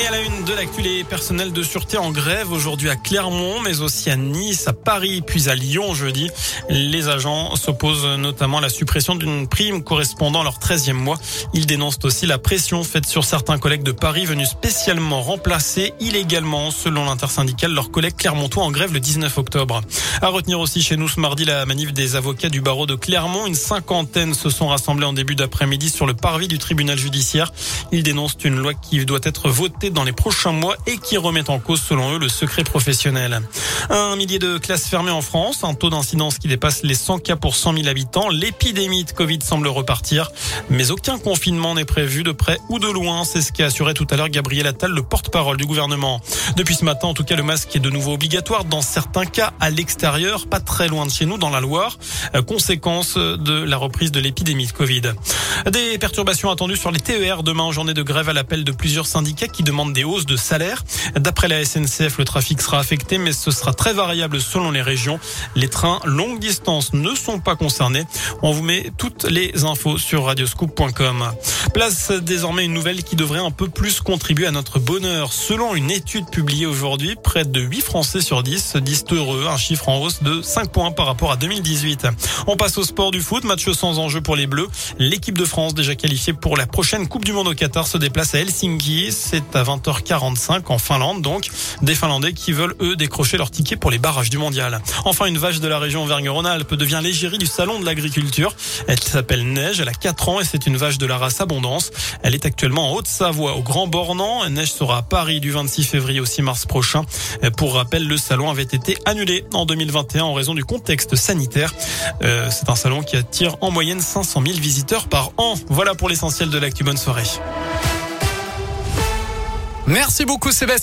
Et à la une de l'actu, les personnels de sûreté en grève aujourd'hui à Clermont, mais aussi à Nice, à Paris, puis à Lyon jeudi. Les agents s'opposent notamment à la suppression d'une prime correspondant à leur 13e mois. Ils dénoncent aussi la pression faite sur certains collègues de Paris venus spécialement remplacer illégalement, selon l'intersyndicale, leurs collègues clermontois en grève le 19 octobre. À retenir aussi chez nous ce mardi la manif des avocats du barreau de Clermont. Une cinquantaine se sont rassemblés en début d'après-midi sur le parvis du tribunal judiciaire. Ils dénoncent une loi qui doit être votée dans les prochains mois et qui remettent en cause, selon eux, le secret professionnel. Un millier de classes fermées en France, un taux d'incidence qui dépasse les 100 cas pour 100 000 habitants. L'épidémie de Covid semble repartir, mais aucun confinement n'est prévu de près ou de loin. C'est ce qu'a assuré tout à l'heure Gabriel Attal, le porte-parole du gouvernement. Depuis ce matin, en tout cas, le masque est de nouveau obligatoire dans certains cas à l'extérieur, pas très loin de chez nous, dans la Loire, euh, conséquence de la reprise de l'épidémie de Covid. Des perturbations attendues sur les TER demain en journée de grève à l'appel de plusieurs syndicats qui demandent des hausses de salaire. D'après la SNCF, le trafic sera affecté, mais ce sera très variable selon les régions. Les trains longue distance ne sont pas concernés. On vous met toutes les infos sur radioscoop.com. Place désormais une nouvelle qui devrait un peu plus contribuer à notre bonheur. Selon une étude publiée aujourd'hui, près de 8 Français sur 10 se disent heureux, un chiffre en hausse de 5 points par rapport à 2018. On passe au sport du foot, match sans enjeu pour les Bleus. L'équipe de France, déjà qualifiée pour la prochaine Coupe du Monde au Qatar, se déplace à Helsinki. C'est à 20h45 en Finlande, donc des Finlandais qui veulent eux décrocher leur ticket pour les barrages du mondial. Enfin, une vache de la région Auvergne-Rhône-Alpes devient l'égérie du salon de l'agriculture. Elle s'appelle Neige, elle a 4 ans et c'est une vache de la race Abondance. Elle est actuellement en Haute-Savoie, au Grand Bornand. Neige sera à Paris du 26 février au 6 mars prochain. Pour rappel, le salon avait été annulé en 2021 en raison du contexte sanitaire. Euh, c'est un salon qui attire en moyenne 500 000 visiteurs par an. Voilà pour l'essentiel de l'actu. Bonne soirée. Merci beaucoup Sébastien.